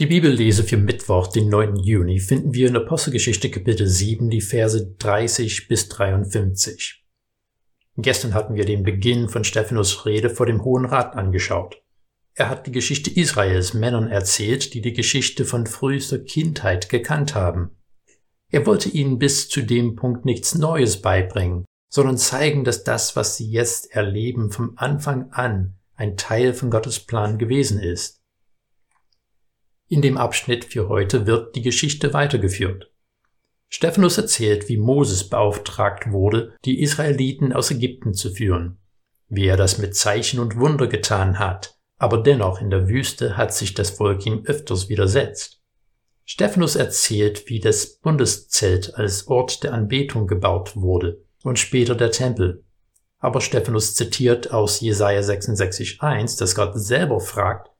Die Bibellese für Mittwoch, den 9. Juni, finden wir in Apostelgeschichte Kapitel 7, die Verse 30 bis 53. Gestern hatten wir den Beginn von Stephanus Rede vor dem Hohen Rat angeschaut. Er hat die Geschichte Israels Männern erzählt, die die Geschichte von frühester Kindheit gekannt haben. Er wollte ihnen bis zu dem Punkt nichts Neues beibringen, sondern zeigen, dass das, was sie jetzt erleben, vom Anfang an ein Teil von Gottes Plan gewesen ist. In dem Abschnitt für heute wird die Geschichte weitergeführt. Stephanus erzählt, wie Moses beauftragt wurde, die Israeliten aus Ägypten zu führen, wie er das mit Zeichen und Wunder getan hat, aber dennoch in der Wüste hat sich das Volk ihm öfters widersetzt. Stephanus erzählt, wie das Bundeszelt als Ort der Anbetung gebaut wurde und später der Tempel. Aber Stephanus zitiert aus Jesaja 66,1, dass Gott selber fragt,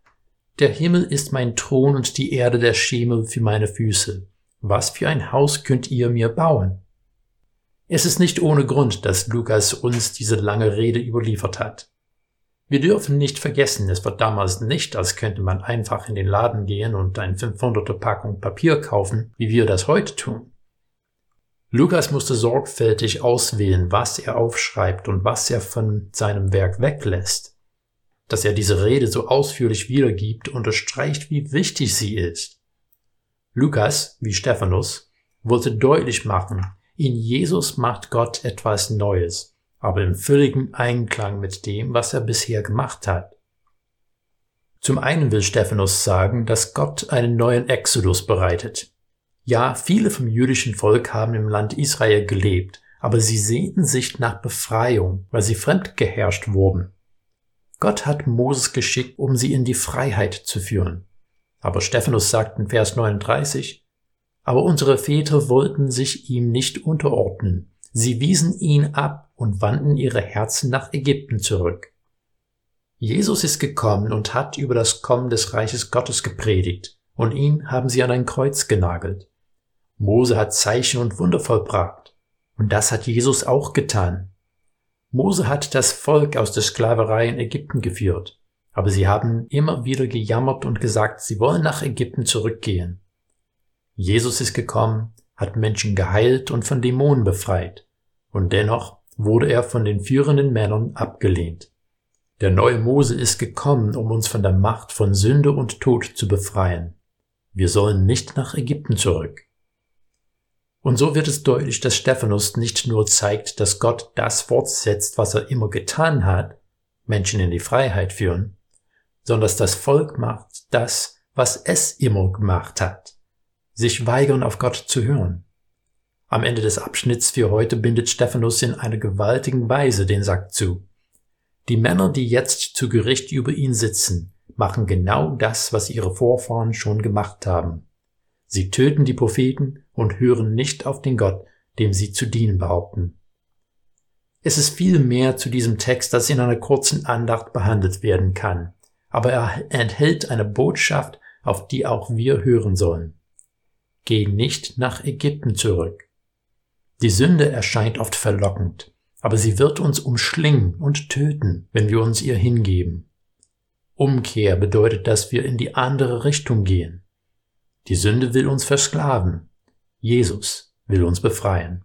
der Himmel ist mein Thron und die Erde der Schemel für meine Füße. Was für ein Haus könnt ihr mir bauen? Es ist nicht ohne Grund, dass Lukas uns diese lange Rede überliefert hat. Wir dürfen nicht vergessen, es war damals nicht, als könnte man einfach in den Laden gehen und ein 500er Packung Papier kaufen, wie wir das heute tun. Lukas musste sorgfältig auswählen, was er aufschreibt und was er von seinem Werk weglässt. Dass er diese Rede so ausführlich wiedergibt, unterstreicht, wie wichtig sie ist. Lukas, wie Stephanus, wollte deutlich machen, in Jesus macht Gott etwas Neues, aber im völligen Einklang mit dem, was er bisher gemacht hat. Zum einen will Stephanus sagen, dass Gott einen neuen Exodus bereitet. Ja, viele vom jüdischen Volk haben im Land Israel gelebt, aber sie sehnten sich nach Befreiung, weil sie fremdgeherrscht wurden. Gott hat Moses geschickt, um sie in die Freiheit zu führen. Aber Stephanus sagt in Vers 39, aber unsere Väter wollten sich ihm nicht unterordnen. Sie wiesen ihn ab und wandten ihre Herzen nach Ägypten zurück. Jesus ist gekommen und hat über das Kommen des Reiches Gottes gepredigt, und ihn haben sie an ein Kreuz genagelt. Mose hat Zeichen und Wunder vollbracht, und das hat Jesus auch getan. Mose hat das Volk aus der Sklaverei in Ägypten geführt, aber sie haben immer wieder gejammert und gesagt, sie wollen nach Ägypten zurückgehen. Jesus ist gekommen, hat Menschen geheilt und von Dämonen befreit, und dennoch wurde er von den führenden Männern abgelehnt. Der neue Mose ist gekommen, um uns von der Macht von Sünde und Tod zu befreien. Wir sollen nicht nach Ägypten zurück. Und so wird es deutlich, dass Stephanus nicht nur zeigt, dass Gott das fortsetzt, was er immer getan hat, Menschen in die Freiheit führen, sondern dass das Volk macht das, was es immer gemacht hat, sich weigern, auf Gott zu hören. Am Ende des Abschnitts für heute bindet Stephanus in einer gewaltigen Weise den Sack zu. Die Männer, die jetzt zu Gericht über ihn sitzen, machen genau das, was ihre Vorfahren schon gemacht haben. Sie töten die Propheten und hören nicht auf den Gott, dem sie zu dienen behaupten. Es ist viel mehr zu diesem Text, das in einer kurzen Andacht behandelt werden kann, aber er enthält eine Botschaft, auf die auch wir hören sollen. Geh nicht nach Ägypten zurück. Die Sünde erscheint oft verlockend, aber sie wird uns umschlingen und töten, wenn wir uns ihr hingeben. Umkehr bedeutet, dass wir in die andere Richtung gehen. Die Sünde will uns versklaven, Jesus will uns befreien.